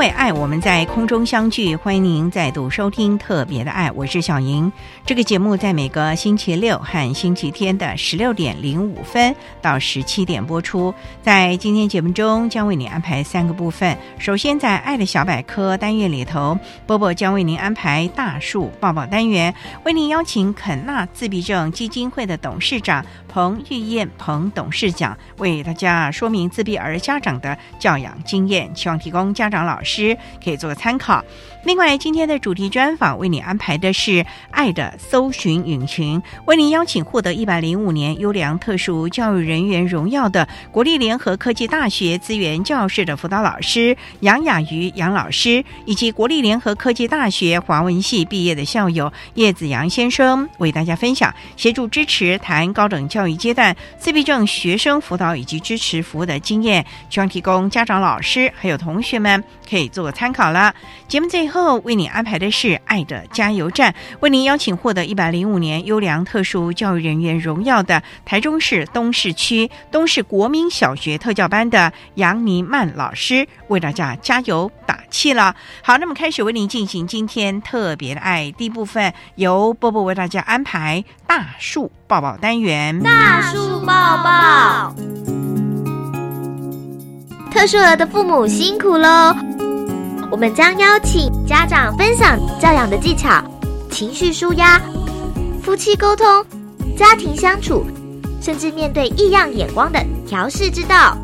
为爱，我们在空中相聚，欢迎您再度收听特别的爱，我是小莹。这个节目在每个星期六和星期天的十六点零五分到十七点播出。在今天节目中，将为您安排三个部分。首先，在爱的小百科单元里头，波波将为您安排大树抱抱单元，为您邀请肯纳自闭症基金会的董事长彭玉燕彭董事长为大家说明自闭儿家长的教养经验，希望提供家长老师。师可以做个参考。另外，今天的主题专访为你安排的是“爱的搜寻引擎”，为您邀请获得一百零五年优良特殊教育人员荣耀的国立联合科技大学资源教室的辅导老师杨雅瑜杨老师，以及国立联合科技大学华文系毕业的校友叶子阳先生，为大家分享协助支持谈高等教育阶段自闭症学生辅导以及支持服务的经验，希望提供家长、老师还有同学们可以做个参考了。节目最后为你安排的是“爱的加油站”，为您邀请获得一百零五年优良特殊教育人员荣耀的台中市东市区东市国民小学特教班的杨尼曼老师，为大家加油打气了。好，那么开始为您进行今天特别的爱第一部分，由波波为大家安排大树抱抱单元。大树抱抱，特殊儿的父母辛苦喽。我们将邀请家长分享教养的技巧、情绪舒压、夫妻沟通、家庭相处，甚至面对异样眼光的调试之道。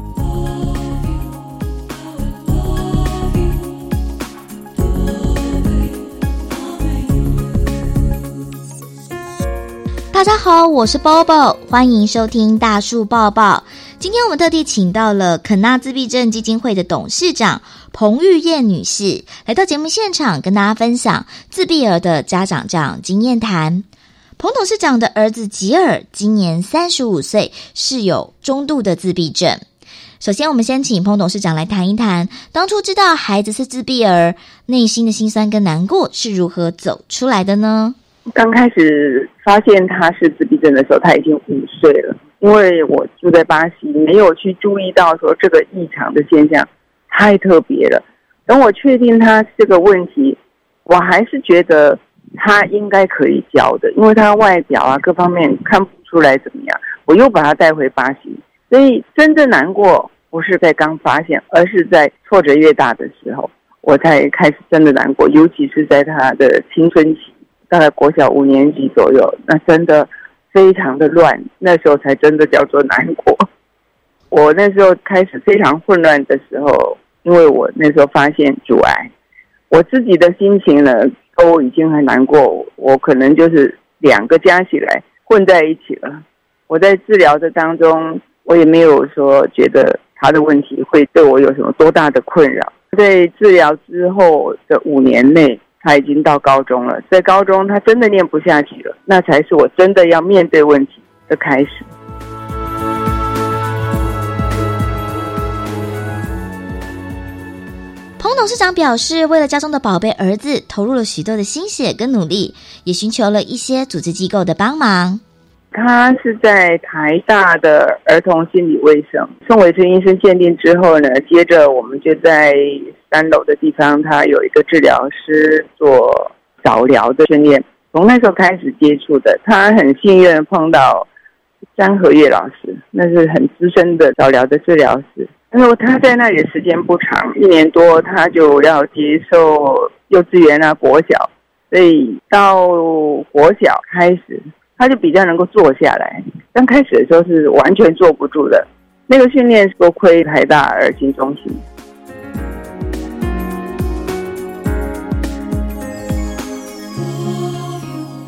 大家好，我是包包，欢迎收听大树抱抱。今天我们特地请到了肯纳自闭症基金会的董事长彭玉燕女士来到节目现场，跟大家分享自闭儿的家长这样经验谈。彭董事长的儿子吉尔今年三十五岁，是有中度的自闭症。首先，我们先请彭董事长来谈一谈，当初知道孩子是自闭儿，内心的辛酸跟难过是如何走出来的呢？刚开始发现他是自闭症的时候，他已经五岁了。因为我住在巴西，没有去注意到说这个异常的现象太特别了。等我确定他这个问题，我还是觉得他应该可以教的，因为他外表啊各方面看不出来怎么样。我又把他带回巴西，所以真正难过不是在刚发现，而是在挫折越大的时候，我才开始真的难过。尤其是在他的青春期，大概国小五年级左右，那真的。非常的乱，那时候才真的叫做难过。我那时候开始非常混乱的时候，因为我那时候发现阻碍，我自己的心情呢都已经很难过。我可能就是两个加起来混在一起了。我在治疗的当中，我也没有说觉得他的问题会对我有什么多大的困扰。在治疗之后的五年内。他已经到高中了，在高中他真的念不下去了，那才是我真的要面对问题的开始。彭董事长表示，为了家中的宝贝儿子，投入了许多的心血跟努力，也寻求了一些组织机构的帮忙。他是在台大的儿童心理卫生，宋伟春医生鉴定之后呢，接着我们就在三楼的地方，他有一个治疗师做早疗的训练，从那时候开始接触的。他很幸运碰到张和月老师，那是很资深的早疗的治疗师。然后他在那里时间不长，一年多他就要接受幼稚园啊、国小，所以到国小开始。他就比较能够坐下来，刚开始的时候是完全坐不住的。那个训练多亏台大儿心中心。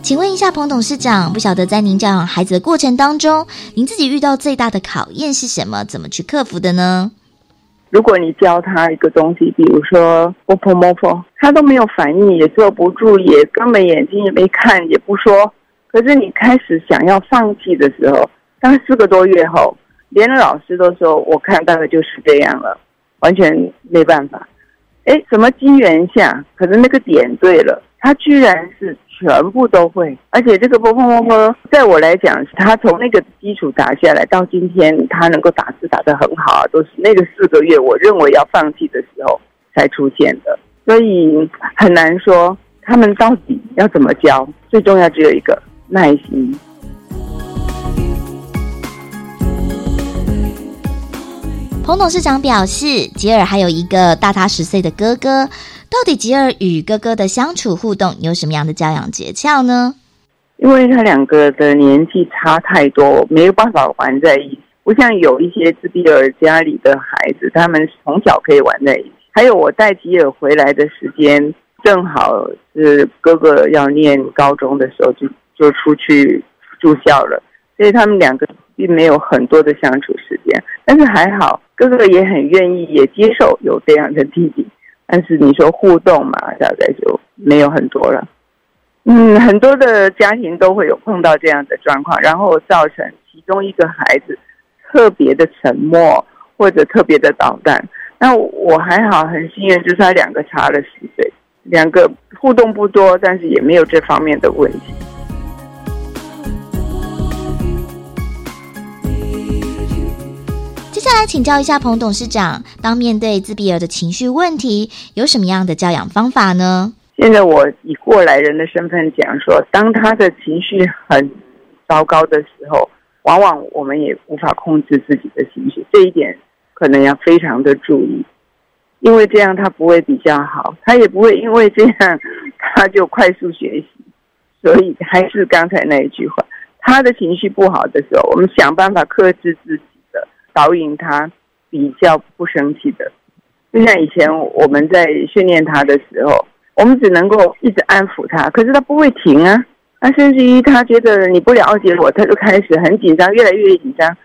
请问一下彭董事长，不晓得在您教养孩子的过程当中，您自己遇到最大的考验是什么？怎么去克服的呢？如果你教他一个东西，比如说摸碰摸碰，他都没有反应，也坐不住，也根本眼睛也没看，也不说。可是你开始想要放弃的时候，当四个多月后，连老师都说：“我看大概就是这样了，完全没办法。”哎，什么机缘下，可是那个点对了，他居然是全部都会，而且这个波波波波，在我来讲，他从那个基础打下来到今天，他能够打字打得很好，都是那个四个月我认为要放弃的时候才出现的，所以很难说他们到底要怎么教。最重要只有一个。耐心。彭董事长表示，吉尔还有一个大他十岁的哥哥。到底吉尔与哥哥的相处互动有什么样的教养诀窍呢？因为他两个的年纪差太多，没有办法玩在一起。不像有一些自闭儿家里的孩子，他们从小可以玩在一起。还有我带吉尔回来的时间，正好是哥哥要念高中的时候就。就出去住校了，所以他们两个并没有很多的相处时间。但是还好，哥哥也很愿意，也接受有这样的弟弟。但是你说互动嘛，大概就没有很多了。嗯，很多的家庭都会有碰到这样的状况，然后造成其中一个孩子特别的沉默或者特别的捣蛋。那我还好，很幸运，就是他两个差了十岁，两个互动不多，但是也没有这方面的问题。再来请教一下彭董事长，当面对自闭儿的情绪问题，有什么样的教养方法呢？现在我以过来人的身份讲说，当他的情绪很糟糕的时候，往往我们也无法控制自己的情绪，这一点可能要非常的注意，因为这样他不会比较好，他也不会因为这样他就快速学习。所以还是刚才那一句话，他的情绪不好的时候，我们想办法克制自己。导引他比较不生气的，就像以前我们在训练他的时候，我们只能够一直安抚他，可是他不会停啊。那甚至于他觉得你不了解我，他就开始很紧张，越来越紧张。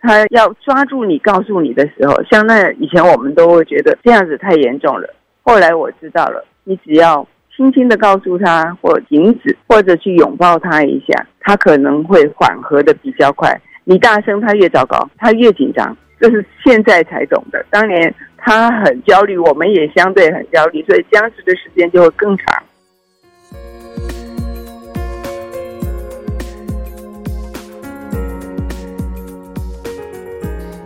他要抓住你，告诉你的时候，像那以前我们都会觉得这样子太严重了。后来我知道了，你只要轻轻的告诉他，或停止，或者去拥抱他一下，他可能会缓和的比较快。你大声，他越糟糕，他越紧张，这是现在才懂的。当年他很焦虑，我们也相对很焦虑，所以僵持的时间就会更长。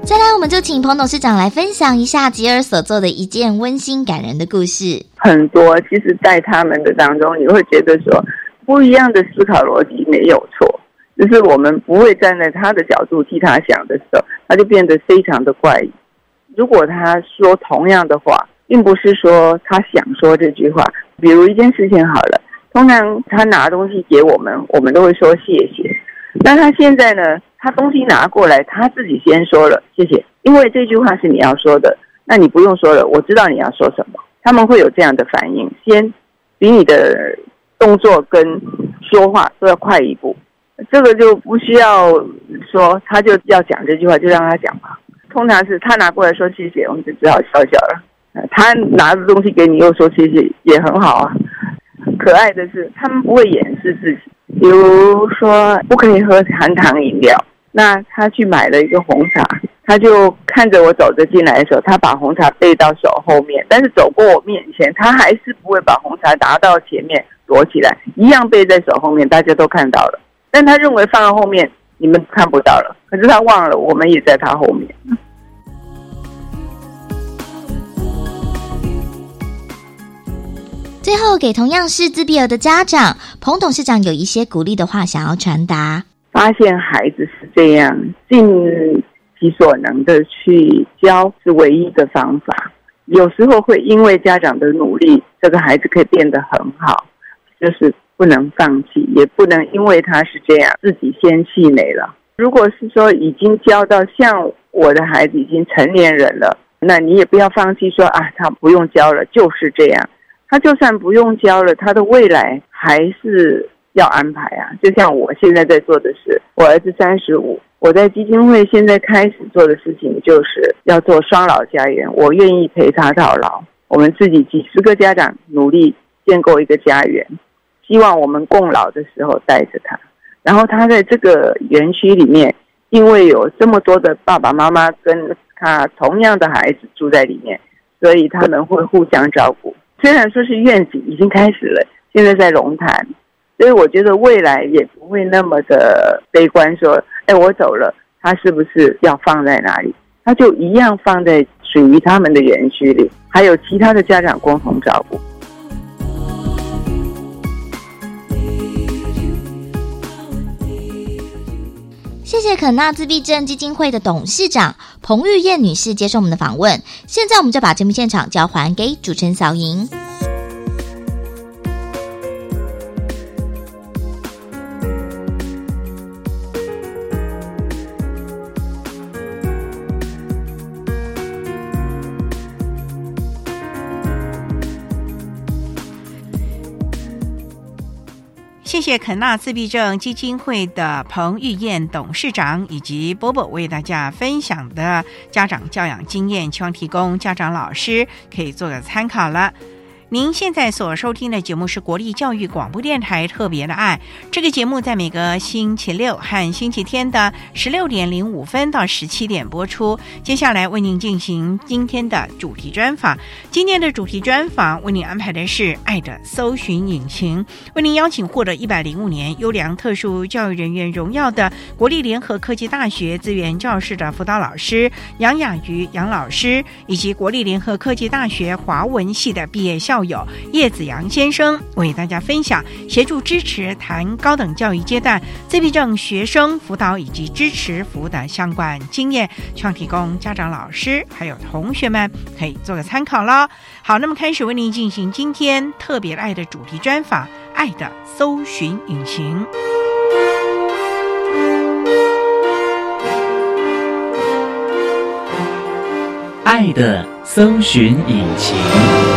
再来，我们就请彭董事长来分享一下吉尔所做的一件温馨感人的故事。很多，其实，在他们的当中，你会觉得说，不一样的思考逻辑没有错。就是我们不会站在他的角度替他想的时候，他就变得非常的怪异。如果他说同样的话，并不是说他想说这句话。比如一件事情好了，通常他拿东西给我们，我们都会说谢谢。那他现在呢？他东西拿过来，他自己先说了谢谢，因为这句话是你要说的，那你不用说了，我知道你要说什么。他们会有这样的反应，先比你的动作跟说话都要快一步。这个就不需要说，他就要讲这句话，就让他讲吧。通常是他拿过来说谢谢，我们就只好笑笑了。他拿着东西给你又说谢谢，也很好啊。可爱的是，他们不会掩饰自己。比如说，不可以喝含糖饮料，那他去买了一个红茶，他就看着我走着进来的时候，他把红茶背到手后面，但是走过我面前，他还是不会把红茶拿到前面躲起来，一样背在手后面，大家都看到了。但他认为放到后面你们看不到了，可是他忘了，我们也在他后面。最后，给同样是自闭儿的家长，彭董事长有一些鼓励的话想要传达。发现孩子是这样，尽其所能的去教是唯一的方法。有时候会因为家长的努力，这个孩子可以变得很好，就是不能放弃，也不能因为他是这样自己先气馁了。如果是说已经教到像我的孩子已经成年人了，那你也不要放弃说啊，他不用教了，就是这样。他就算不用教了，他的未来还是要安排啊。就像我现在在做的事，我儿子三十五，我在基金会现在开始做的事情就是要做双老家园，我愿意陪他到老。我们自己几十个家长努力建构一个家园，希望我们共老的时候带着他。然后他在这个园区里面，因为有这么多的爸爸妈妈跟他同样的孩子住在里面，所以他们会互相照顾。虽然说是愿景已经开始了，现在在龙潭，所以我觉得未来也不会那么的悲观。说，哎，我走了，他是不是要放在哪里？他就一样放在属于他们的园区里，还有其他的家长共同照顾。谢谢肯纳自闭症基金会的董事长彭玉燕女士接受我们的访问。现在我们就把节目现场交还给主持人小莹。谢谢肯纳自闭症基金会的彭玉燕董事长以及波波为大家分享的家长教养经验，希望提供家长老师可以做个参考了。您现在所收听的节目是国立教育广播电台特别的爱，这个节目在每个星期六和星期天的十六点零五分到十七点播出。接下来为您进行今天的主题专访，今天的主题专访为您安排的是爱的搜寻引擎，为您邀请获得一百零五年优良特殊教育人员荣耀的国立联合科技大学资源教室的辅导老师杨雅瑜杨老师，以及国立联合科技大学华文系的毕业校。有叶子阳先生为大家分享协助支持谈高等教育阶段自闭症学生辅导以及支持服务的相关经验，希望提供家长、老师还有同学们可以做个参考喽。好，那么开始为您进行今天特别爱的主题专访，《爱的搜寻引擎》。爱的搜寻引擎。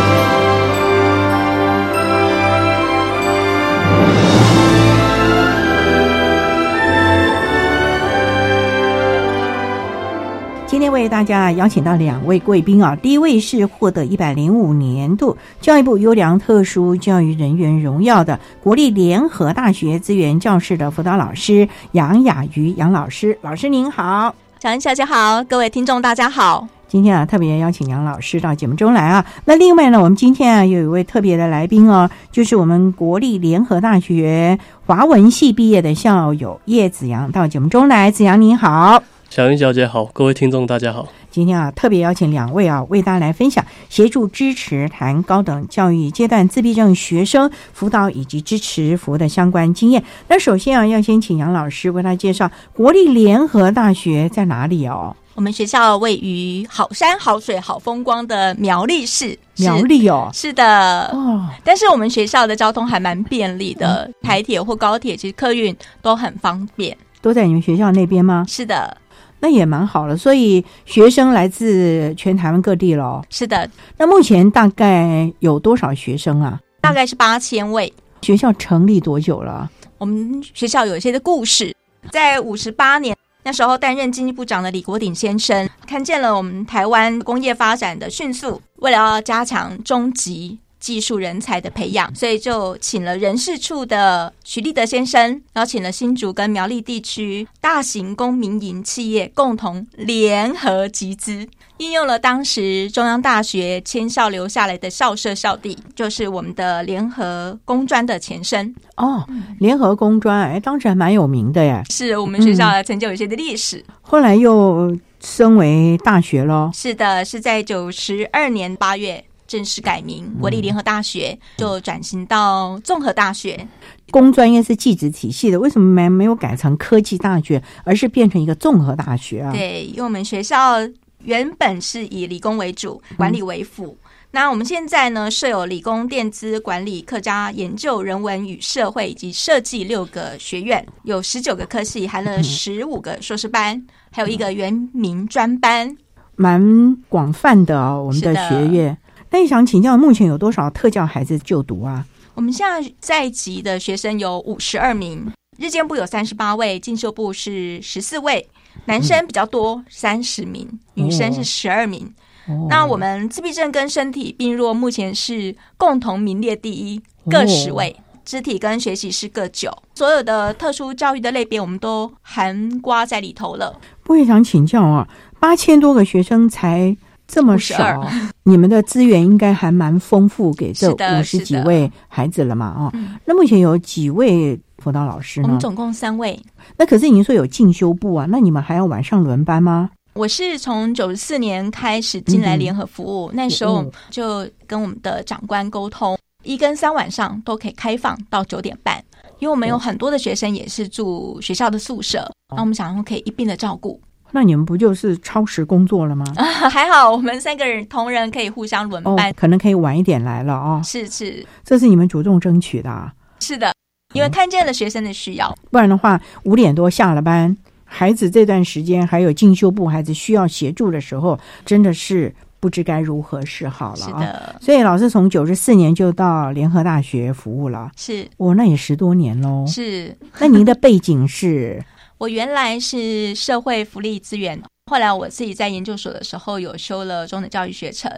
今天为大家邀请到两位贵宾啊，第一位是获得一百零五年度教育部优良特殊教育人员荣耀的国立联合大学资源教室的辅导老师杨雅瑜杨老师，老师您好，小恩小姐好，各位听众大家好。今天啊，特别邀请杨老师到节目中来啊。那另外呢，我们今天啊，有一位特别的来宾哦，就是我们国立联合大学华文系毕业的校友叶子阳到节目中来。子阳您好。小云小姐好，各位听众大家好。今天啊，特别邀请两位啊，为大家来分享协助支持谈高等教育阶段自闭症学生辅导以及支持服务的相关经验。那首先啊，要先请杨老师为大家介绍国立联合大学在哪里哦。我们学校位于好山好水好风光的苗栗市，苗栗哦，是的哦。但是我们学校的交通还蛮便利的，台铁或高铁其实客运都很方便。都在你们学校那边吗？是的。那也蛮好了，所以学生来自全台湾各地喽。是的，那目前大概有多少学生啊？大概是八千位。学校成立多久了？我们学校有一些的故事，在五十八年那时候担任经济部长的李国鼎先生看见了我们台湾工业发展的迅速，为了要加强中级。技术人才的培养，所以就请了人事处的徐立德先生，邀请了新竹跟苗栗地区大型公民营企业共同联合集资，应用了当时中央大学迁校留下来的校舍校地，就是我们的联合工专的前身。哦，联合工专，哎，当时还蛮有名的耶，是我们学校曾经有一些的历史。后来又升为大学喽。是的，是在九十二年八月正式改名国立联合大学，就转型到综合大学。工专业是技职体系的，为什么没没有改成科技大学，而是变成一个综合大学啊？对，因为我们学校原本是以理工为主，管理为辅。那我们现在呢，设有理工、电资、管理、客家研究、人文与社会以及设计六个学院，有十九个科系，含了十五个硕士班，还有一个原民专班，蛮广泛的哦。我们的学业，那你想请教，目前有多少特教孩子就读啊？我们现在在籍的学生有五十二名，日间部有三十八位，进修部是十四位，男生比较多，三十名，女生是十二名。哦那我们自闭症跟身体病弱目前是共同名列第一，各十位。肢体跟学习是各九，所有的特殊教育的类别我们都含刮在里头了。我也想请教啊，八千多个学生才这么少，你们的资源应该还蛮丰富，给这五十几位孩子了嘛？哦，嗯那目前有几位辅导老师呢我们？总共三位，那可是您说有进修部啊，那你们还要晚上轮班吗？我是从九十四年开始进来联合服务，那时候嗯就跟我们的长官沟通，一跟三晚上都可以开放到九点半，因为我们有很多的学生也是住学校的宿舍，那我们想说可以一并的照顾。那你们不就是超时工作了吗？啊，还好我们三个人同仁可以互相轮哦班，，可能可以晚一点来了哦。是是这是你们主动争取的啊，是的，因为看见了学生的需要。不然的话，五点多下了班，孩子这段时间还有进修部孩子需要协助的时候，真的是不知该如何是好了啊。是的，所以老师从九十四年就到联合大学服务了，是哦，那也十多年喽。是，那您的背景是我原来是社会福利资源。后来我自己在研究所的时候有修了中等教育学程，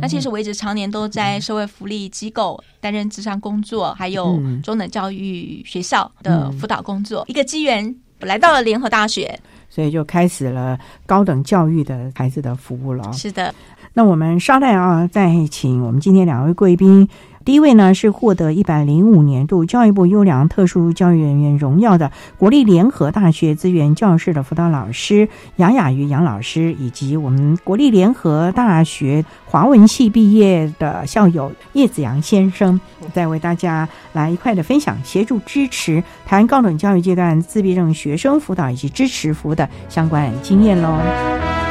那其实我一直常年都在社会福利机构担任职场工作，还有嗯中等教育学校的辅导工作。一个机缘我来到了联合大学，所以就开始了高等教育的孩子的服务了哦。是的，那我们稍待啊，再请我们今天两位贵宾。第一位呢是获得一百零五年度教育部优良特殊教育人员荣耀的国立联合大学资源教室的辅导老师杨雅瑜杨老师，以及我们国立联合大学华文系毕业的校友叶子阳先生，再为大家来一块的分享协助支持台湾高等教育阶段自闭症学生辅导以及支持服务的相关经验喽。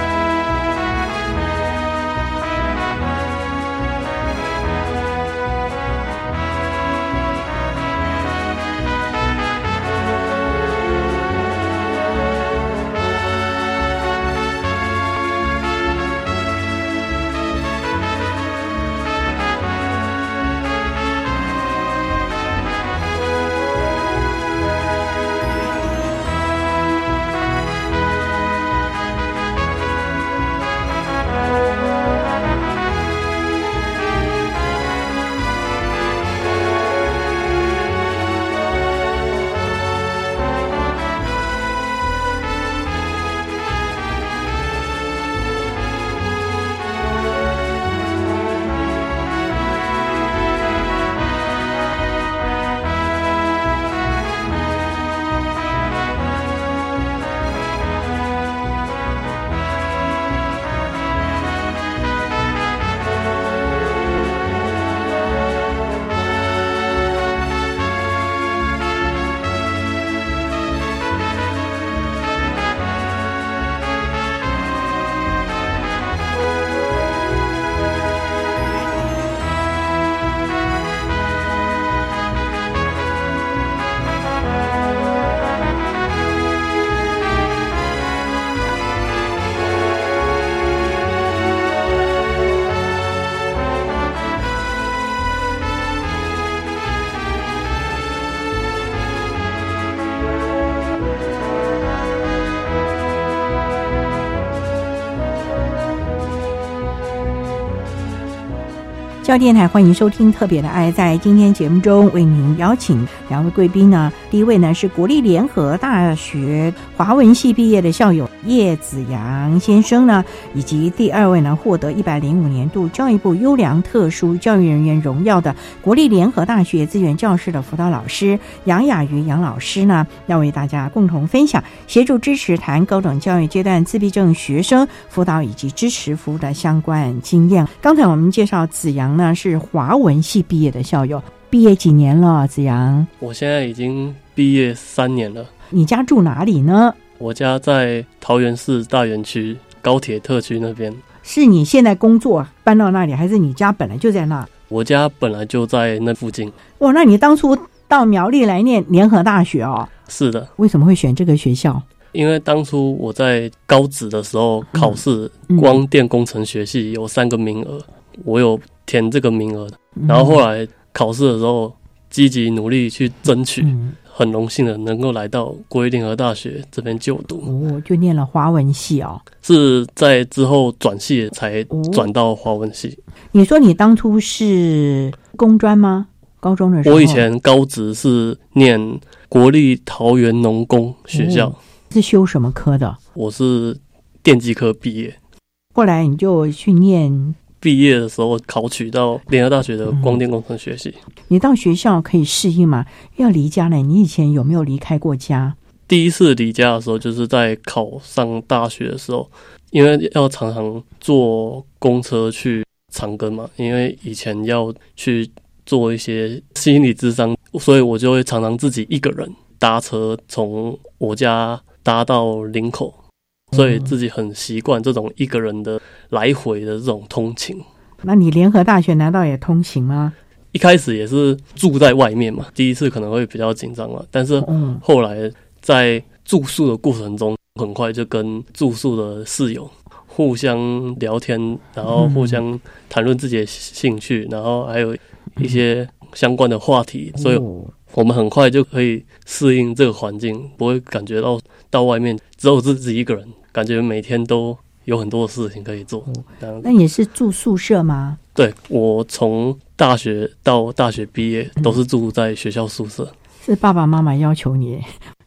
教电台欢迎收听《特别的爱》。在今天节目中，为您邀请两位贵宾呢。第一位呢是国立联合大学华文系毕业的校友叶子阳先生呢，以及第二位呢获得一百零五年度教育部优良特殊教育人员荣耀的国立联合大学资源教室的辅导老师杨雅瑜杨老师呢，要为大家共同分享协助支持谈高等教育阶段自闭症学生辅导以及支持服务的相关经验。刚才我们介绍子阳。那是华文系毕业的校友，毕业几年了？子阳，我现在已经毕业三年了。你家住哪里呢？我家在桃园市大园区高铁特区那边。是你现在工作搬到那里，还是你家本来就在那？我家本来就在那附近。哇，那你当初到苗栗来念联合大学哦？是的。为什么会选这个学校？因为当初我在高职的时候考试，光电工程学系有三个名额，我有。填这个名额的，然后后来考试的时候积极努力去争取，很荣幸的能够来到国立联合大学这边就读。哦，就念了华文系哦，是在之后转系才转到华文系。你说你当初是工专吗？高中的时候，我以前高职是念国立桃园农工学校，是修什么科的？我是电机科毕业，后来你就去念。毕业的时候考取到联合大学的光电工程学系。你到学校可以适应吗？要离家呢？你以前有没有离开过家？第一次离家的时候，就是在考上大学的时候，因为要常常坐公车去长庚嘛，因为以前要去做一些心理智商，所以我就会常常自己一个人搭车从我家搭到林口。所以自己很习惯这种一个人的来回的这种通勤。那你联合大学难道也通勤吗？一开始也是住在外面嘛，第一次可能会比较紧张嘛。但是后来在住宿的过程中，很快就跟住宿的室友互相聊天，然后互相谈论自己的兴趣，然后还有一些相关的话题。所以我们很快就可以适应这个环境，不会感觉到到外面只有自己一个人。感觉每天都有很多事情可以做。那你是住宿舍吗？对，我从大学到大学毕业都是住在学校宿舍。是爸爸妈妈要求你？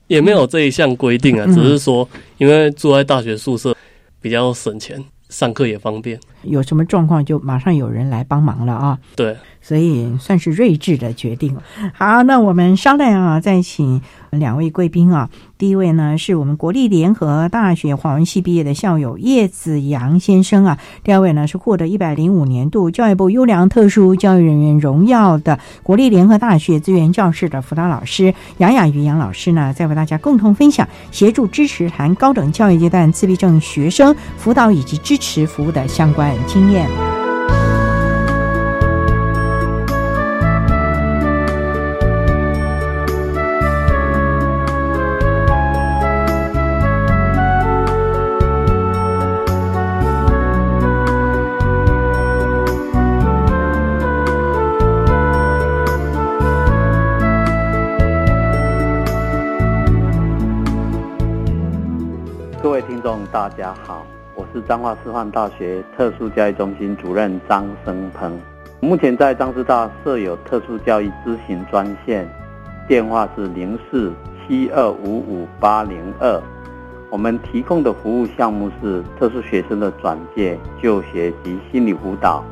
也没有这一项规定啊，只是说因为住在大学宿舍比较省钱，上课也方便。有什么状况就马上有人来帮忙了啊？对。所以算是睿智的决定。好，那我们稍待啊，再请两位贵宾啊。第一位呢，是我们国立联合大学华文系毕业的校友叶子阳先生啊。第二位呢，是获得一百零五年度教育部优良特殊教育人员荣耀的国立联合大学资源教室的辅导老师杨雅瑜杨老师呢，在为大家共同分享协助支持谈高等教育阶段自闭症学生辅导以及支持服务的相关经验。大家好，我是彰化师范大学特殊教育中心主任张生鹏。目前在彰师大设有特殊教育咨询专线，电话是零四七二五五八零二。我们提供的服务项目是特殊学生的转介、就学及心理辅导，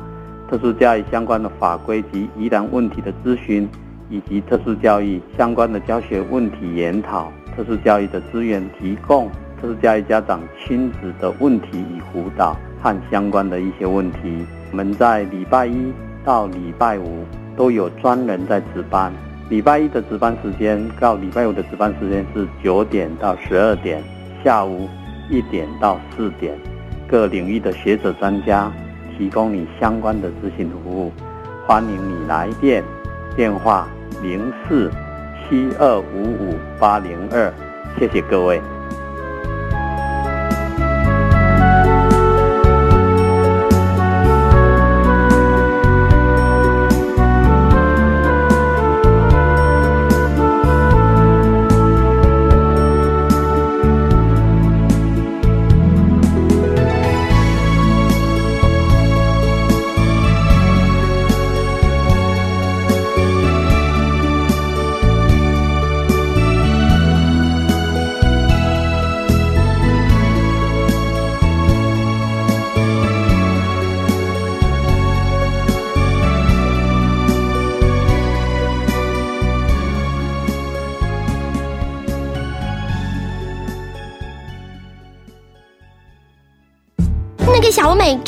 特殊教育相关的法规及疑难问题的咨询，以及特殊教育相关的教学问题研讨、特殊教育的资源提供。特殊教育家长亲子的问题与辅导和相关的一些问题，我们在礼拜一到礼拜五都有专人在值班。礼拜一的值班时间到礼拜五的值班时间是九点到十二点，下午一点到四点。各领域的学者专家提供你相关的咨询服务，欢迎你来电，电话零四七二五五八零二，谢谢各位。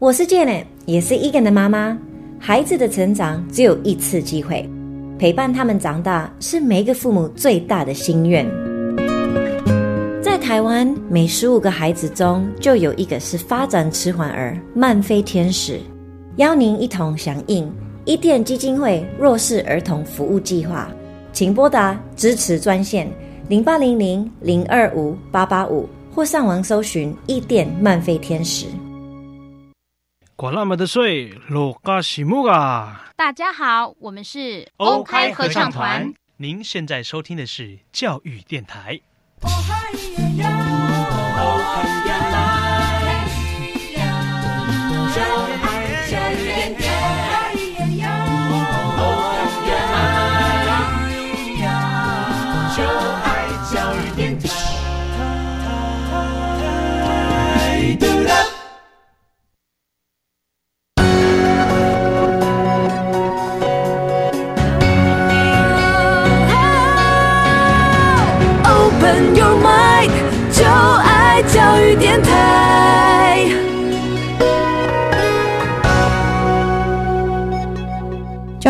我是 Jane，也是 Egan 的妈妈。孩子的成长只有一次机会，陪伴他们长大是每一个父母最大的心愿。在台湾，每十五个孩子中就有一个是发展迟缓儿、慢飞天使。邀您一同响应伊甸基金会弱势儿童服务计划，请拨打支持专线零八零零零二五八八五，或上网搜寻伊甸慢飞天使。管那么的水，罗嘎西木啊！大家好，我们是 OK 合唱团。您现在收听的是教育电台。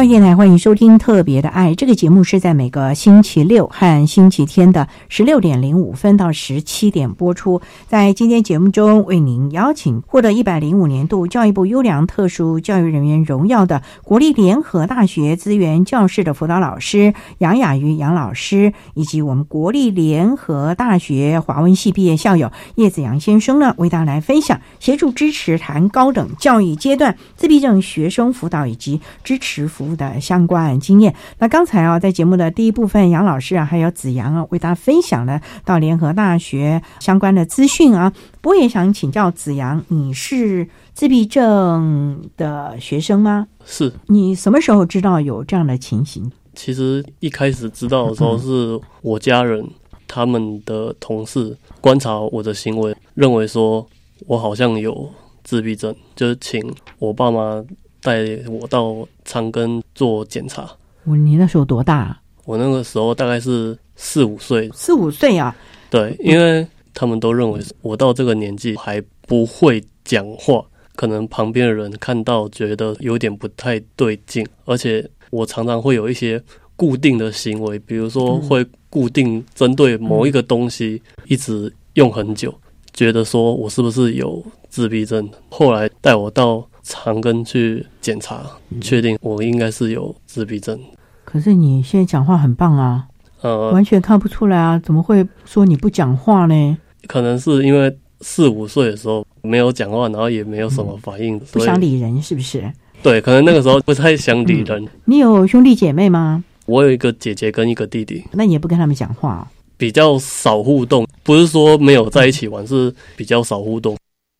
教育电台欢迎收听《特别的爱》这个节目，是在每个星期六和星期天的十六点零五分到十七点播出。在今天节目中，为您邀请获得一百零五年度教育部优良特殊教育人员荣耀的国立联合大学资源教室的辅导老师杨雅瑜杨老师，以及我们国立联合大学华文系毕业校友叶子阳先生呢，为大家来分享协助支持谈高等教育阶段自闭症学生辅导以及支持服务的相关经验。那刚才啊，在节目的第一部分，杨老师啊，还有子阳啊，为大家分享了到联合大学相关的资讯啊。不过也想请教子阳，你是自闭症的学生吗？是。你什么时候知道有这样的情形？其实一开始知道的时候，是我家人他们的同事观察我的行为，认为说我好像有自闭症，就是请我爸妈带我到长庚做检查。我你那时候多大？我那个时候大概是四五岁。四五岁啊？对，因为他们都认为我到这个年纪还不会讲话，可能旁边的人看到觉得有点不太对劲，而且我常常会有一些固定的行为，比如说会固定针对某一个东西一直用很久，觉得说我是不是有自闭症？后来带我到长庚去检查，确定我应该是有自闭症。可是你现在讲话很棒啊，呃，完全看不出来啊，怎么会说你不讲话呢？可能是因为四五岁的时候没有讲话，然后也没有什么反应，不想理人是不是？对，可能那个时候不太想理人。你有兄弟姐妹吗？我有一个姐姐跟一个弟弟。那你也不跟他们讲话？比较少互动，不是说没有在一起玩，是比较少互动，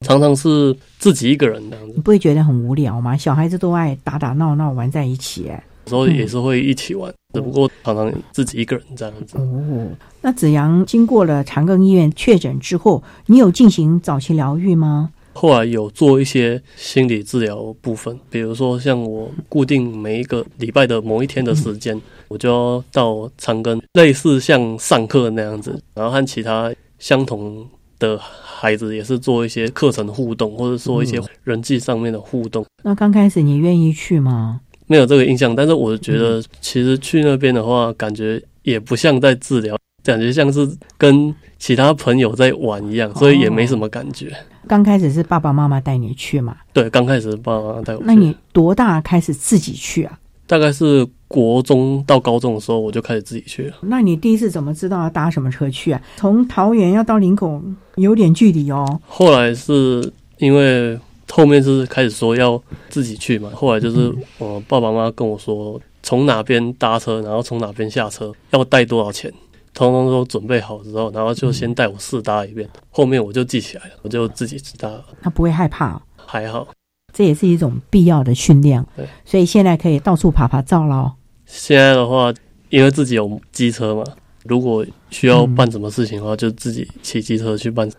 常常是自己一个人这样子。你不会觉得很无聊吗？小孩子都爱打打闹闹玩在一起，哎，有时候也是会一起玩，只不过常常自己一个人这样子。哦，那子阳经过了长庚医院确诊之后，你有进行早期疗愈吗？后来有做一些心理治疗部分，比如说像我固定每一个礼拜的某一天的时间，我就要到长庚，类似像上课那样子，然后和其他相同的孩子也是做一些课程互动，或者说一些人际上面的互动。那刚开始你愿意去吗？没有这个印象，但是我觉得其实去那边的话，感觉也不像在治疗，感觉像是跟其他朋友在玩一样，所以也没什么感觉。刚开始是爸爸妈妈带你去嘛？对，刚开始爸爸妈妈带我去。那你多大开始自己去啊？大概是国中到高中的时候，我就开始自己去了。那你第一次怎么知道要搭什么车去啊？从桃园要到林口有点距离哦。后来是因为后面是开始说要自己去嘛，后来就是我爸爸妈妈跟我说，从哪边搭车，然后从哪边下车，要带多少钱，通通都准备好之后，然后就先带我试搭一遍，后面我就记起来了，我就自己搭了。他不会害怕，还好。这也是一种必要的训练，对，所以现在可以到处爬爬照喽。现在的话，因为自己有机车嘛，如果需要办什么事情的话，就自己骑机车去办。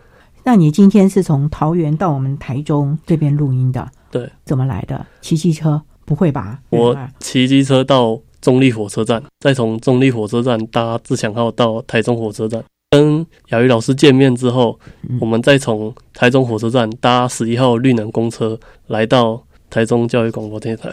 那你今天是从桃园到我们台中这边录音的？对，怎么来的？骑机车？不会吧？我骑机车到中立火车站，再从中立火车站搭自强号到台中火车站。跟雅瑜老师见面之后，我们再从台中火车站搭十一号绿能公车来到台中教育广播电台。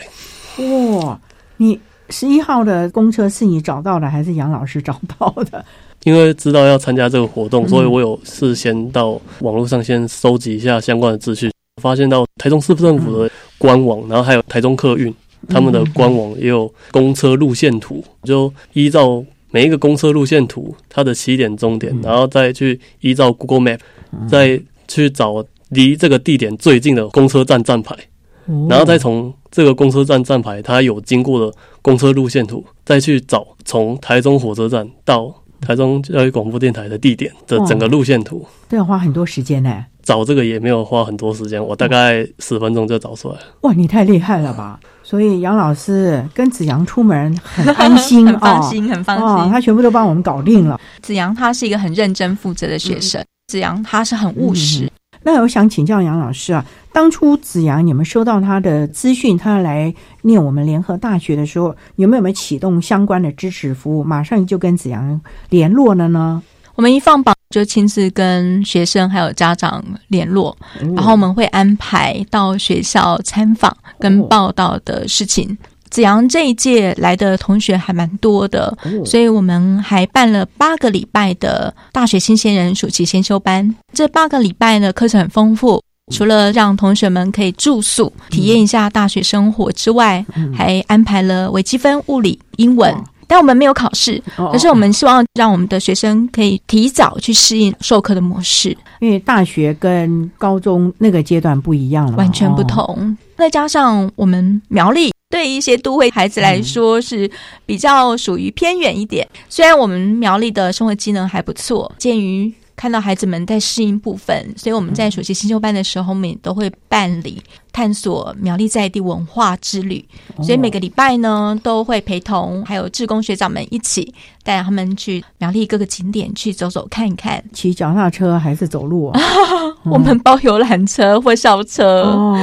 哇，你十一号的公车是你找到的，还是杨老师找到的？因为知道要参加这个活动，所以我有事先到网络上先收集一下相关的资讯，发现到台中市政府的官网，然后还有台中客运他们的官网也有公车路线图，就依照。每一个公车路线图，它的起点、终点，然后再去依照 Google Map，再去找离这个地点最近的公车站站牌，然后再从这个公车站站牌它有经过的公车路线图，再去找从台中火车站到台中教育广播电台的地点的整个路线图。都要花很多时间呢。找这个也没有花很多时间，我大概十分钟就找出来了。哇，你太厉害了吧！所以杨老师跟子阳出门很安心，很放心，很放心。他全部都帮我们搞定了。子阳他是一个很认真负责的学生，子阳他是很务实。那我想请教杨老师啊，当初子阳你们收到他的资讯，他来念我们联合大学的时候，有没有没启动相关的支持服务？马上就跟子阳联络了呢？我们一放榜就亲自跟学生还有家长联络，然后我们会安排到学校参访跟报道的事情。子阳这一届来的同学还蛮多的，所以我们还办了八个礼拜的大学新鲜人暑期先修班。这八个礼拜呢，课程很丰富，除了让同学们可以住宿体验一下大学生活之外，还安排了微积分、物理、英文。但我们没有考试，可是我们希望让我们的学生可以提早去适应授课的模式，因为大学跟高中那个阶段不一样了，完全不同。再加上我们苗栗对一些都会孩子来说是比较属于偏远一点，虽然我们苗栗的生活机能还不错，鉴于。看到孩子们在适应部分，所以我们在暑期新修班的时候，我们也都会办理探索苗栗在地文化之旅。所以每个礼拜呢，都会陪同还有志工学长们一起带他们去苗栗各个景点去走走看一看。骑脚踏车还是走路？我们包游览车或校车。哦，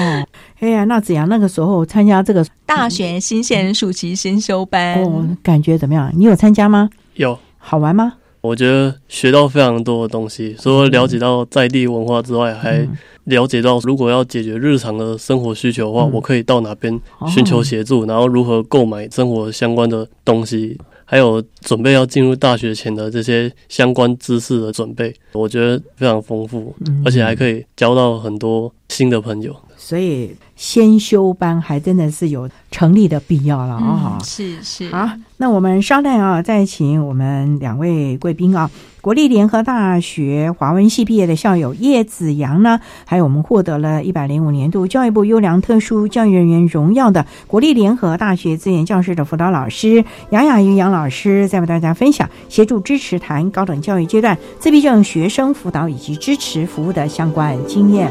哎呀，那子阳那个时候参加这个大学新鲜暑期新修班，哦，感觉怎么样？你有参加吗？有，好玩吗？我觉得学到非常多的东西，除了了解到在地文化之外，还了解到如果要解决日常的生活需求的话，我可以到哪边寻求协助，然后如何购买生活相关的东西，还有准备要进入大学前的这些相关知识的准备，我觉得非常丰富，而且还可以交到很多新的朋友。所以先修班还真的是有成立的必要了啊！是是好，那我们稍待啊，再请我们两位贵宾啊，国立联合大学华文系毕业的校友叶子阳呢，还有我们获得了一百零五年度教育部优良特殊教育人员荣耀的国立联合大学资源教室的辅导老师杨雅瑜杨老师，再为大家分享协助支持谈高等教育阶段自闭症学生辅导以及支持服务的相关经验。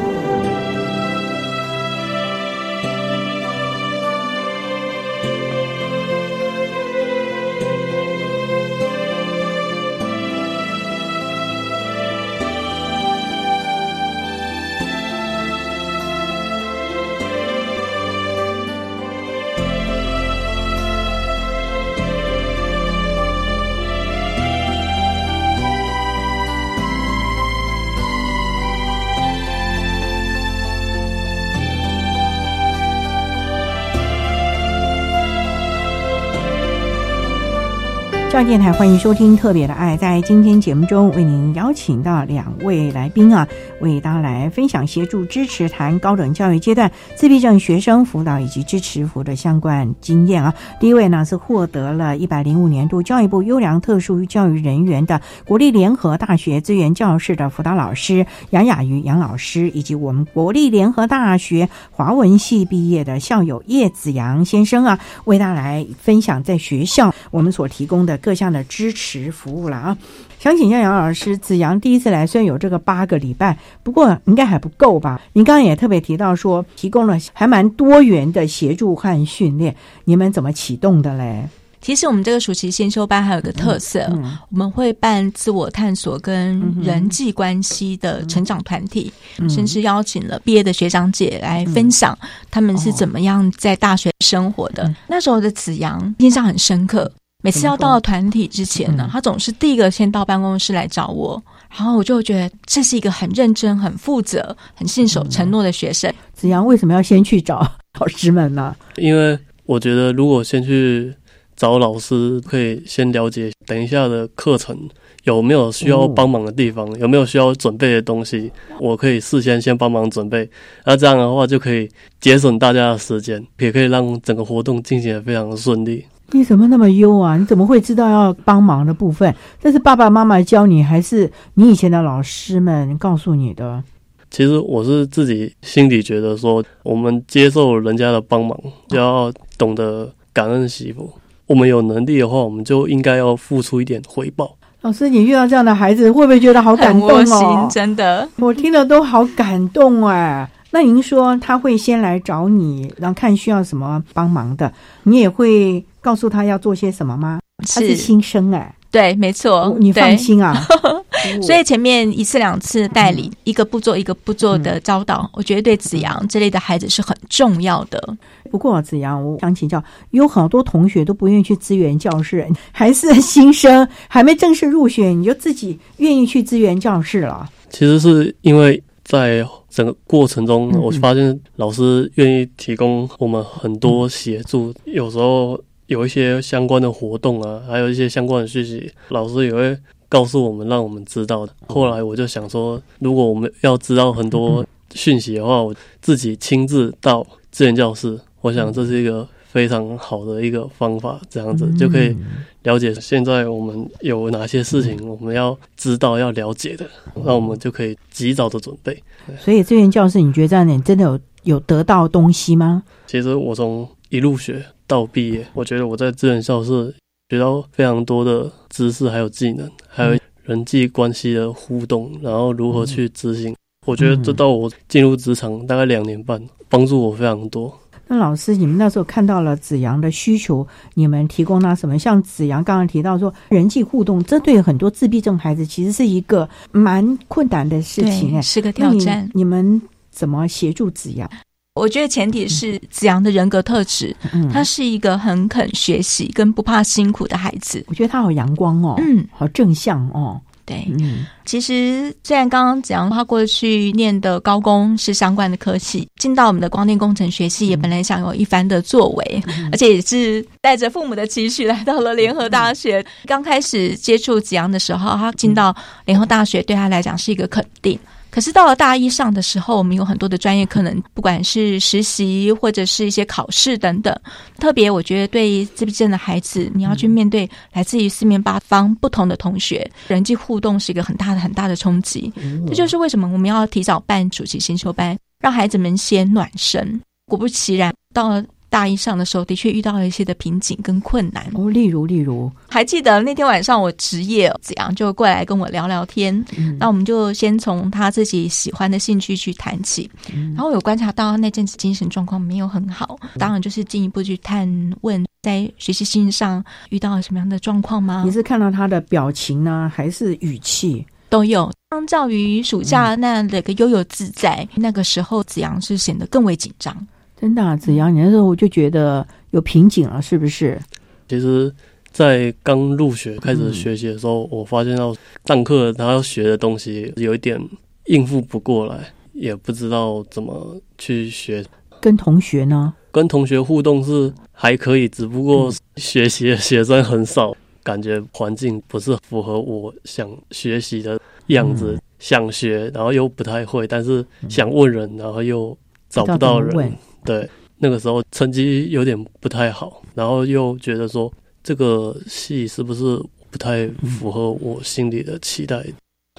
教育电台欢迎收听《特别的爱》。在今天节目中，为您邀请到两位来宾啊，为大家来分享协助支持谈高等教育阶段自闭症学生辅导以及支持服的相关经验啊。第一位呢是获得了一百零五年度教育部优良特殊教育人员的国立联合大学资源教室的辅导老师杨雅瑜杨老师，以及我们国立联合大学华文系毕业的校友叶子阳先生啊，为大家来分享在学校我们所提供的。各项的支持服务了啊！想请教杨老师，子阳第一次来，虽然有这个八个礼拜，不过应该还不够吧？您刚刚也特别提到说，提供了还蛮多元的协助和训练，你们怎么启动的嘞？其实我们这个暑期先修班还有个特色，我们会办自我探索跟人际关系的成长团体，甚至邀请了毕业的学长姐来分享他们是怎么样在大学生活的。那时候的子阳印象很深刻。每次要到团体之前呢，他总是第一个先到办公室来找我，然后我就觉得这是一个很认真、很负责、很信守承诺的学生。子阳为什么要先去找老师们呢？因为我觉得，如果先去找老师，可以先了解等一下的课程有没有需要帮忙的地方，有没有需要准备的东西，我可以事先先帮忙准备。那这样的话，就可以节省大家的时间，也可以让整个活动进行的非常的顺利。你怎么那么优啊？你怎么会知道要帮忙的部分？这是爸爸妈妈教你，还是你以前的老师们告诉你的？其实我是自己心里觉得说，我们接受人家的帮忙，就要懂得感恩惜福。我们有能力的话，我们就应该要付出一点回报。老师，你遇到这样的孩子，会不会觉得好感动哦？真的，我听了都好感动哎。那您说他会先来找你，然后看需要什么帮忙的，你也会。告诉他要做些什么吗？他是新生哎，对，没错，你放心啊。所以前面一次两次代理，一个步骤一个步骤的教导，我觉得对子阳这类的孩子是很重要的。不过子阳，我想请教，有好多同学都不愿意去支援教室，还是新生，还没正式入学，你就自己愿意去支援教室了？其实是因为在整个过程中，我发现老师愿意提供我们很多协助，有时候。有一些相关的活动啊，还有一些相关的讯息，老师也会告诉我们，让我们知道的。后来我就想说，如果我们要知道很多讯息的话，我自己亲自到资源教室，我想这是一个非常好的一个方法，这样子就可以了解现在我们有哪些事情我们要知道、要了解的，那我们就可以及早的准备。所以资源教室，你觉得这样你真的有有得到东西吗？其实我从一入学。到毕业，我觉得我在资源校是学到非常多的知识，还有技能，还有人际关系的互动，然后如何去执行。我觉得这到我进入职场大概两年半，帮助我非常多。那老师，你们那时候看到了子阳的需求，你们提供了什么？像子阳刚刚提到说，人际互动，这对很多自闭症孩子其实是一个蛮困难的事情，是个挑战。你们怎么协助子阳？我觉得前提是子阳的人格特质，他是一个很肯学习跟不怕辛苦的孩子。我觉得他好阳光哦，嗯，好正向哦。对，嗯，其实虽然刚刚子阳他过去念的高工是相关的科系，进到我们的光电工程学系也本来想有一番的作为，而且也是带着父母的期许来到了联合大学。刚开始接触子阳的时候，他进到联合大学对他来讲是一个肯定。可是到了大一上的时候，我们有很多的专业课能，不管是实习或者是一些考试等等。特别我觉得对自闭症的孩子，你要去面对来自于四面八方不同的同学，人际互动是一个很大的很大的冲击。这就是为什么我们要提早办主题新修班，让孩子们先暖身。果不其然，到了。大一上的时候，的确遇到了一些的瓶颈跟困难哦。例如，例如，还记得那天晚上我职业子阳，就过来跟我聊聊天。那我们就先从他自己喜欢的兴趣去谈起。然后有观察到那阵子精神状况没有很好，当然就是进一步去探问，在学习性上遇到了什么样的状况吗？你是看到他的表情呢，还是语气都有？相较于暑假那样的一个悠悠自在，那个时候子阳是显得更为紧张。真的，啊子阳，你那时候我就觉得有瓶颈了，是不是？其实，在刚入学开始学习的时候，我发现到上课他要学的东西有一点应付不过来，也不知道怎么去学。跟同学呢？跟同学互动是还可以，只不过学习的学生很少。感觉环境不是符合我想学习的样子，想学，然后又不太会，但是想问人，然后又找不到人。对，那个时候成绩有点不太好，然后又觉得说这个戏是不是不太符合我心里的期待，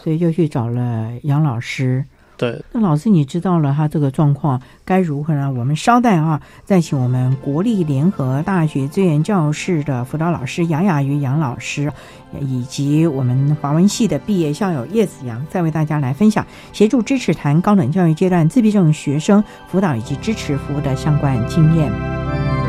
所以又去找了杨老师。对，那老师，你知道了他这个状况该如何呢？我们稍待啊，再请我们国立联合大学资源教室的辅导老师杨雅瑜杨老师，以及我们华文系的毕业校友叶子阳，再为大家来分享协助支持谈高等教育阶段自闭症学生辅导以及支持服务的相关经验。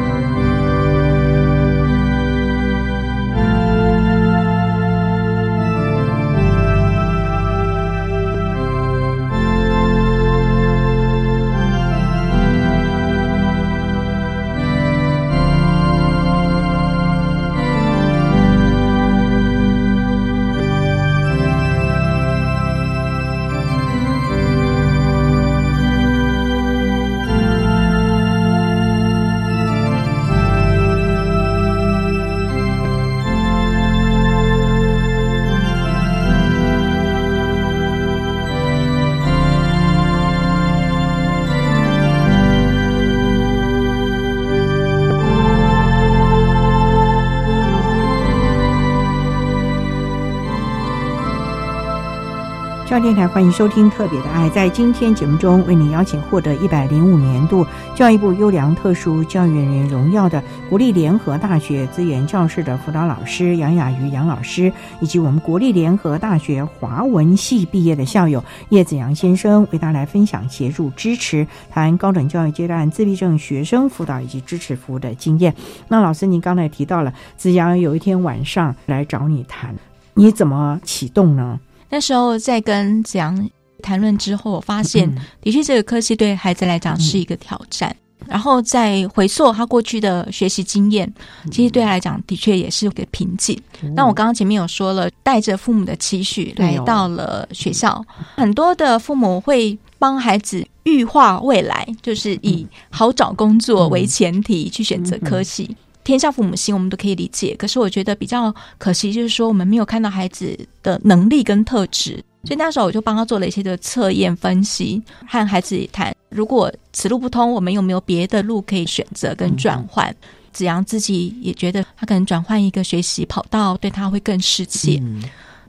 电台欢迎收听《特别的爱》。在今天节目中，为您邀请获得一百零五年度教育部优良特殊教育人员荣耀的国立联合大学资源教室的辅导老师杨雅瑜杨老师，以及我们国立联合大学华文系毕业的校友叶子阳先生，为大家来分享协助支持谈高等教育阶段自闭症学生辅导以及支持服务的经验。那老师，您刚才提到了子阳有一天晚上来找你谈，你怎么启动呢？那时候在跟子阳谈论之后，我发现的确这个科系对孩子来讲是一个挑战。然后再回溯他过去的学习经验，其实对他来讲的确也是个瓶颈。那我刚刚前面有说了，带着父母的期许来到了学校，很多的父母会帮孩子预化未来，就是以好找工作为前提去选择科系。天下父母心，我们都可以理解。可是我觉得比较可惜，就是说我们没有看到孩子的能力跟特质。所以那时候我就帮他做了一些的测验分析，和孩子谈，如果此路不通，我们有没有别的路可以选择跟转换？子阳自己也觉得他可能转换一个学习跑道，对他会更适切。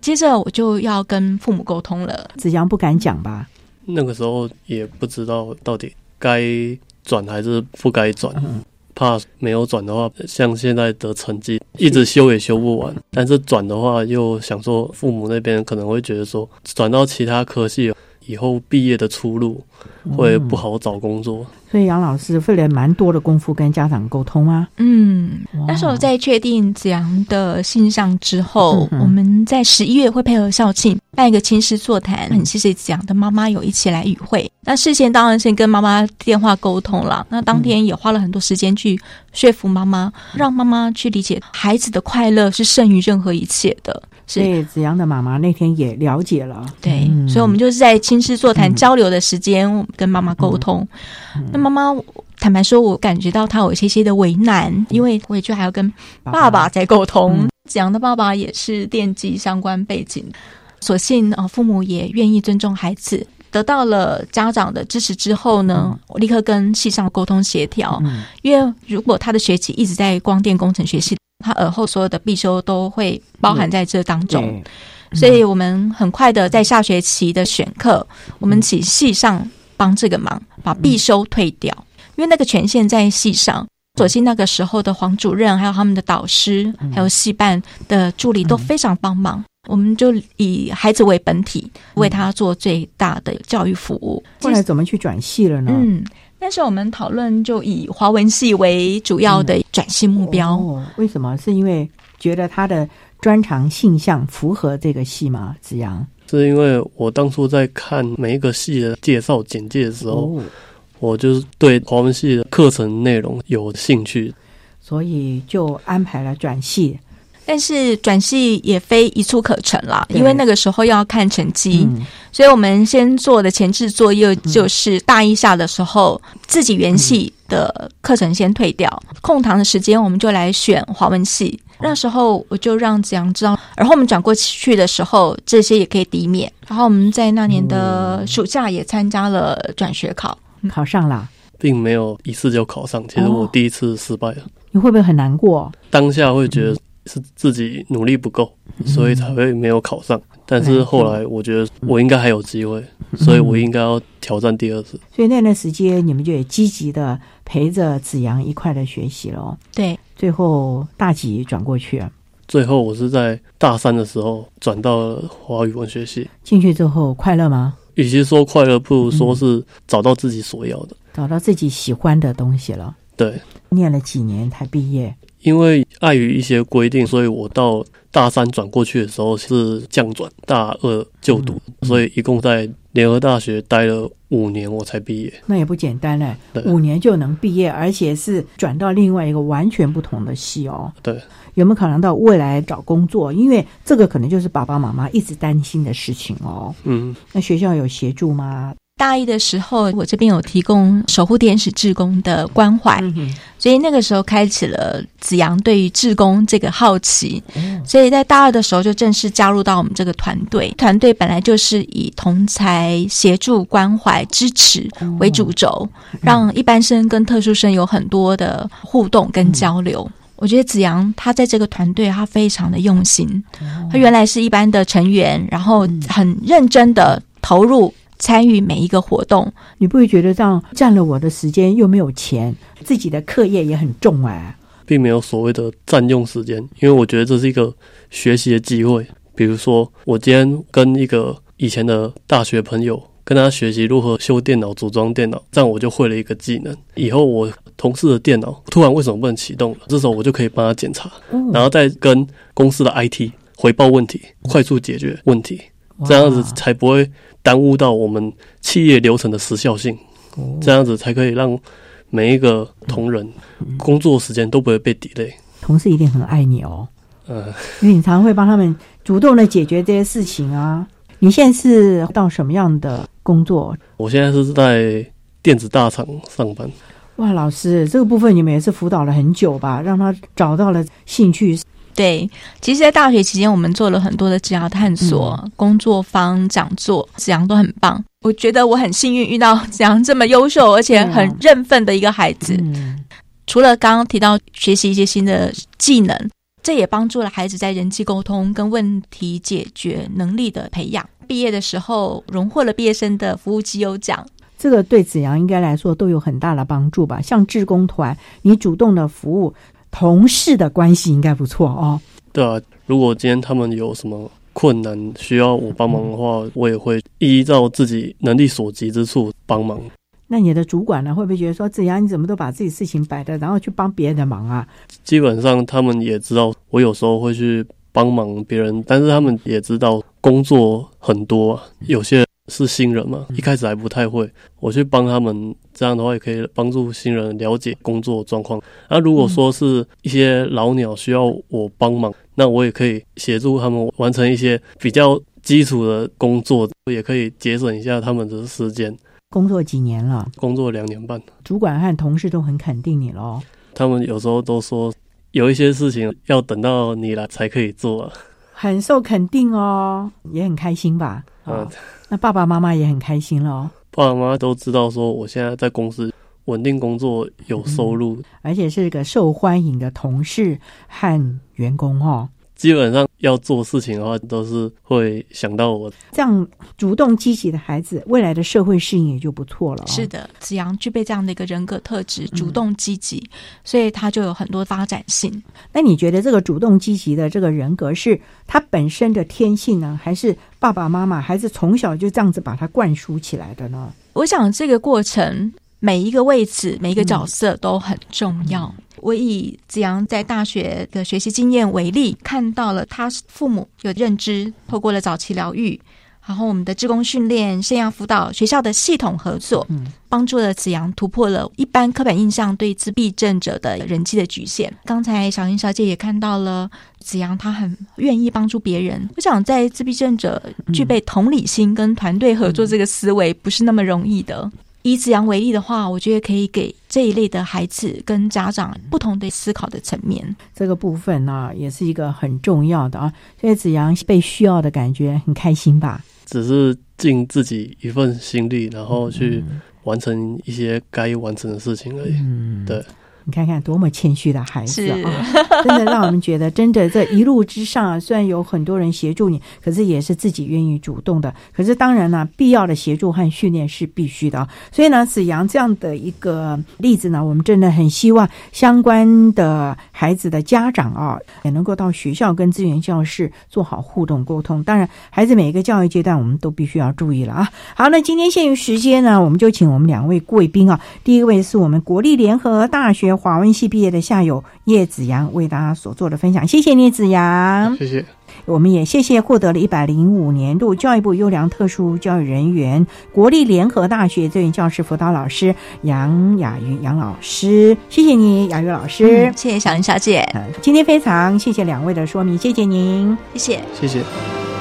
接着我就要跟父母沟通了。子阳不敢讲吧？那个时候也不知道到底该转还是不该转。怕没有转的话，像现在的成绩一直修也修不完。但是转的话，又想说父母那边可能会觉得说，转到其他科系以后毕业的出路会不好找工作。所以杨老师费了蛮多的功夫跟家长沟通啊。嗯，那时候在确定子阳的信上之后，我们在十一月会配合校庆办一个亲师座谈，很谢谢子阳的妈妈有一起来与会。那事先当然先跟妈妈电话沟通了，那当天也花了很多时间去说服妈妈，让妈妈去理解孩子的快乐是胜于任何一切的。所以子阳的妈妈那天也了解了，对，所以我们就是在亲师座谈交流的时间，跟妈妈沟通。那妈妈坦白说，我感觉到她有一些些的为难，因为回去还要跟爸爸在沟通。子阳的爸爸也是电机相关背景，所幸啊，父母也愿意尊重孩子。得到了家长的支持之后呢，我立刻跟系上沟通协调，因为如果他的学籍一直在光电工程学系。他耳后所有的必修都会包含在这当中，所以我们很快的在下学期的选课，我们请系上帮这个忙，把必修退掉，因为那个权限在系上。所幸那个时候的黄主任还有他们的导师，还有系办的助理都非常帮忙，我们就以孩子为本体，为他做最大的教育服务。后来怎么去转系了呢？嗯。但是我们讨论就以华文系为主要的转系目标。为什么？是因为觉得他的专长性向符合这个系吗？子阳是因为我当初在看每一个系的介绍简介的时候，我就是对华文系的课程内容有兴趣，所以就安排了转系。但是转系也非一蹴可成啦，因为那个时候要看成绩，所以我们先做的前置作业就是大一下的时候，自己原系的课程先退掉，空堂的时间我们就来选华文系。那时候我就让子阳知道，然后我们转过去的时候，这些也可以抵免。然后我们在那年的暑假也参加了转学考，考上了，并没有一次就考上。其实我第一次失败了，你会不会很难过？当下会觉得是自己努力不够，所以才会没有考上。但是后来我觉得我应该还有机会，所以我应该要挑战第二次。所以那段时间你们就也积极的陪着子阳一块的学习了。对，最后大几转过去。啊最后我是在大三的时候转到了华语文学系。进去之后快乐吗？与其说快乐，不如说是找到自己所要的，找到自己喜欢的东西了。对，念了几年才毕业。因为碍于一些规定，所以我到大三转过去的时候是降转大二就读，所以一共在联合大学待了五年，我才毕业。那也不简单嘞，五年就能毕业，而且是转到另外一个完全不同的系哦。对，有没有考量到未来找工作？因为这个可能就是爸爸妈妈一直担心的事情哦。嗯，那学校有协助吗？大一的时候，我这边有提供守护天使志工的关怀，所以那个时候开启了子阳对于志工这个好奇，所以在大二的时候就正式加入到我们这个团队。团队本来就是以同才协助、关怀、支持为主轴，让一般生跟特殊生有很多的互动跟交流。我觉得子阳他在这个团队，他非常的用心。他原来是一般的成员，然后很认真的投入。参与每一个活动，你不会觉得这样占了我的时间又没有钱，自己的课业也很重哎，并没有所谓的占用时间，因为我觉得这是一个学习的机会。比如说，我今天跟一个以前的大学朋友，跟他学习如何修电脑、组装电脑，这样我就会了一个技能。以后我同事的电脑突然为什么不能启动了，这时候我就可以帮他检查，然后再跟公司的 IT 回报问题，快速解决问题，这样子才不会。耽误到我们企业流程的时效性，这样子才可以让每一个同仁工作时间都不会被 delay。同事一定很爱你哦，嗯，因为你常会帮他们主动的解决这些事情啊。你现在是到什么样的工作？我现在是在电子大厂上班。哇，老师，这个部分你们也是辅导了很久吧？让他找到了兴趣。对，其实，在大学期间，我们做了很多的职业探索、工作坊、讲座，子阳都很棒。我觉得我很幸运遇到子阳这么优秀而且很认份的一个孩子。除了刚刚提到学习一些新的技能，这也帮助了孩子在人际沟通跟问题解决能力的培养。毕业的时候，荣获了毕业生的服务绩优奖，这个对子阳应该来说都有很大的帮助吧？像志工团，你主动的服务。同事的关系应该不错哦。对啊，如果今天他们有什么困难需要我帮忙的话，我也会依照自己能力所及之处帮忙。那你的主管呢，会不会觉得说子阳你怎么都把自己事情摆的，然后去帮别人的忙啊？基本上他们也知道我有时候会去帮忙别人，但是他们也知道工作很多，有些。是新人嘛，一开始还不太会，我去帮他们，这样的话也可以帮助新人了解工作状况。那如果说是一些老鸟需要我帮忙，那我也可以协助他们完成一些比较基础的工作，也可以节省一下他们的时间。工作几年了？工作两年半。主管和同事都很肯定你喽。他们有时候都说，有一些事情要等到你来才可以做。很受肯定哦，也很开心吧？啊。那爸爸妈妈也很开心喽。爸爸妈妈都知道说，我现在在公司稳定工作，有收入，而且是个受欢迎的同事和员工哦。基本上要做事情的话，都是会想到我。这样主动积极的孩子，未来的社会适应也就不错了。是的，子阳具备这样的一个人格特质，主动积极，所以他就有很多发展性。那你觉得这个主动积极的这个人格是他本身的天性呢，还是爸爸妈妈，还是从小就这样子把他灌输起来的呢？我想这个过程。每一个位置，每一个角色都很重要。我以子阳在大学的学习经验为例，看到了他父母有认知，透过了早期疗愈。然后我们的职工训练、生涯辅导、学校的系统合作，帮助了子阳突破了一般刻板印象对自闭症者的人际的局限。刚才小英小姐也看到了子阳，他很愿意帮助别人。我想在自闭症者具备同理心跟团队合作这个思维，不是那么容易的。以子阳为例的话，我觉得可以给这一类的孩子跟家长不同的思考的层面。这个部分呢，也是一个很重要的啊。所以子阳被需要的感觉很开心吧？只是尽自己一份心力，然后去完成一些该完成的事情而已。嗯，对。你看看多么谦虚的孩子啊！真的让我们觉得，真的这一路之上啊，虽然有很多人协助你，可是也是自己愿意主动的。可是当然呢，必要的协助和训练是必须的啊。所以呢，子阳这样的一个例子呢，我们真的很希望相关的孩子的家长啊，也能够到学校跟资源教室做好互动沟通。当然，孩子每一个教育阶段，我们都必须要注意了啊。好，那今天限于时间呢，我们就请我们两位贵宾啊，第一位是我们国立联合大学。华文系毕业的校友叶子阳为大家所做的分享，谢谢叶子阳，谢谢。我们也谢谢获得了一百零五年度教育部优良特殊教育人员、国立联合大学资源教师辅导老师杨雅云杨老师，谢谢你，雅云老师，谢谢小林小姐。今天非常谢谢两位的说明，谢谢您，谢谢，谢谢。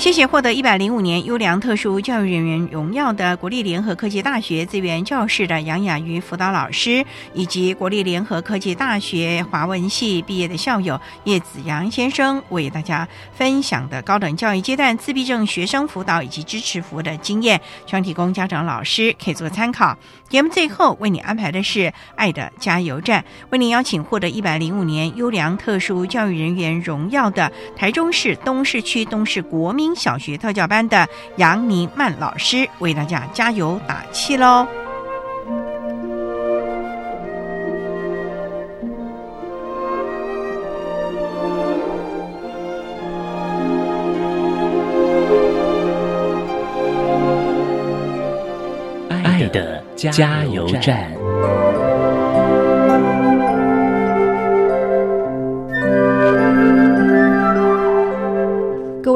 谢谢获得一百零五年优良特殊教育人员荣耀的国立联合科技大学资源教室的杨雅瑜辅导老师，以及国立联合科技大学华文系毕业的校友叶子阳先生，为大家分享的高等教育阶段自闭症学生辅导以及支持服务的经验，希望提供家长老师可以做参考。节目最后为你安排的是爱的加油站，为您邀请获得一百零五年优良特殊教育人员荣耀的台中市东市区东市国民。小学特教班的杨明曼老师为大家加油打气喽！爱的加油站。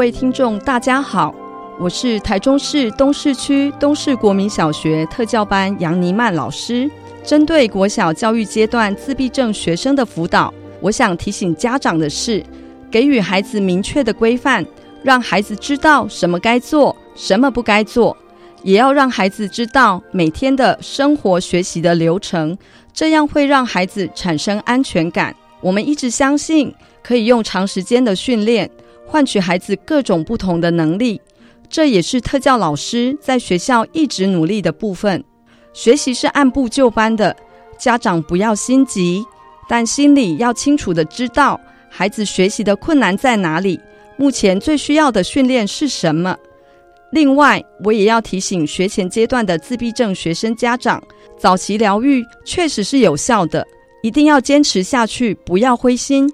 位听众，大家好，我是台中市东市区东市国民小学特教班杨尼曼老师。针对国小教育阶段自闭症学生的辅导，我想提醒家长的是，给予孩子明确的规范，让孩子知道什么该做，什么不该做，也要让孩子知道每天的生活学习的流程，这样会让孩子产生安全感。我们一直相信，可以用长时间的训练。换取孩子各种不同的能力，这也是特教老师在学校一直努力的部分。学习是按部就班的，家长不要心急，但心里要清楚的知道孩子学习的困难在哪里，目前最需要的训练是什么。另外，我也要提醒学前阶段的自闭症学生家长，早期疗愈确实是有效的，一定要坚持下去，不要灰心。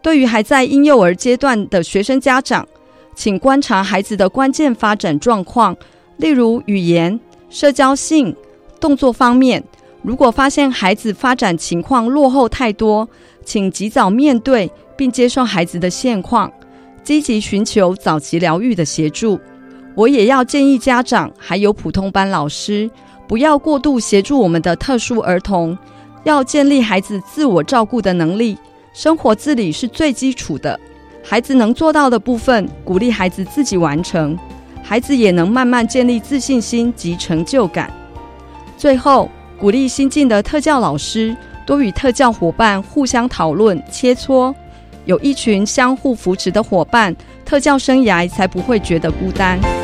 对于还在婴幼儿阶段的学生家长，请观察孩子的关键发展状况，例如语言、社交性、动作方面。如果发现孩子发展情况落后太多，请及早面对并接受孩子的现况，积极寻求早期疗愈的协助。我也要建议家长还有普通班老师，不要过度协助我们的特殊儿童，要建立孩子自我照顾的能力。生活自理是最基础的，孩子能做到的部分，鼓励孩子自己完成，孩子也能慢慢建立自信心及成就感。最后，鼓励新进的特教老师多与特教伙伴互相讨论切磋，有一群相互扶持的伙伴，特教生涯才不会觉得孤单。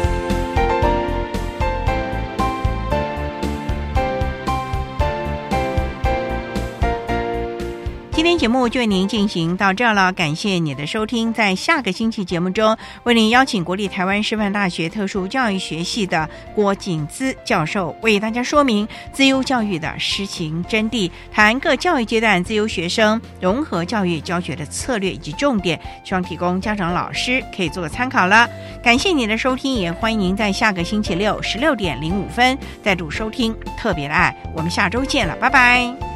节目就为您进行到这儿了，感谢你的收听。在下个星期节目中，为您邀请国立台湾师范大学特殊教育学系的郭景姿教授，为大家说明自优教育的实情真谛，谈各教育阶段自优学生融合教育教学的策略以及重点，希望提供家长老师可以做个参考了。感谢您的收听，也欢迎您在下个星期六十六点零五分再度收听特别的爱。我们下周见了，拜拜。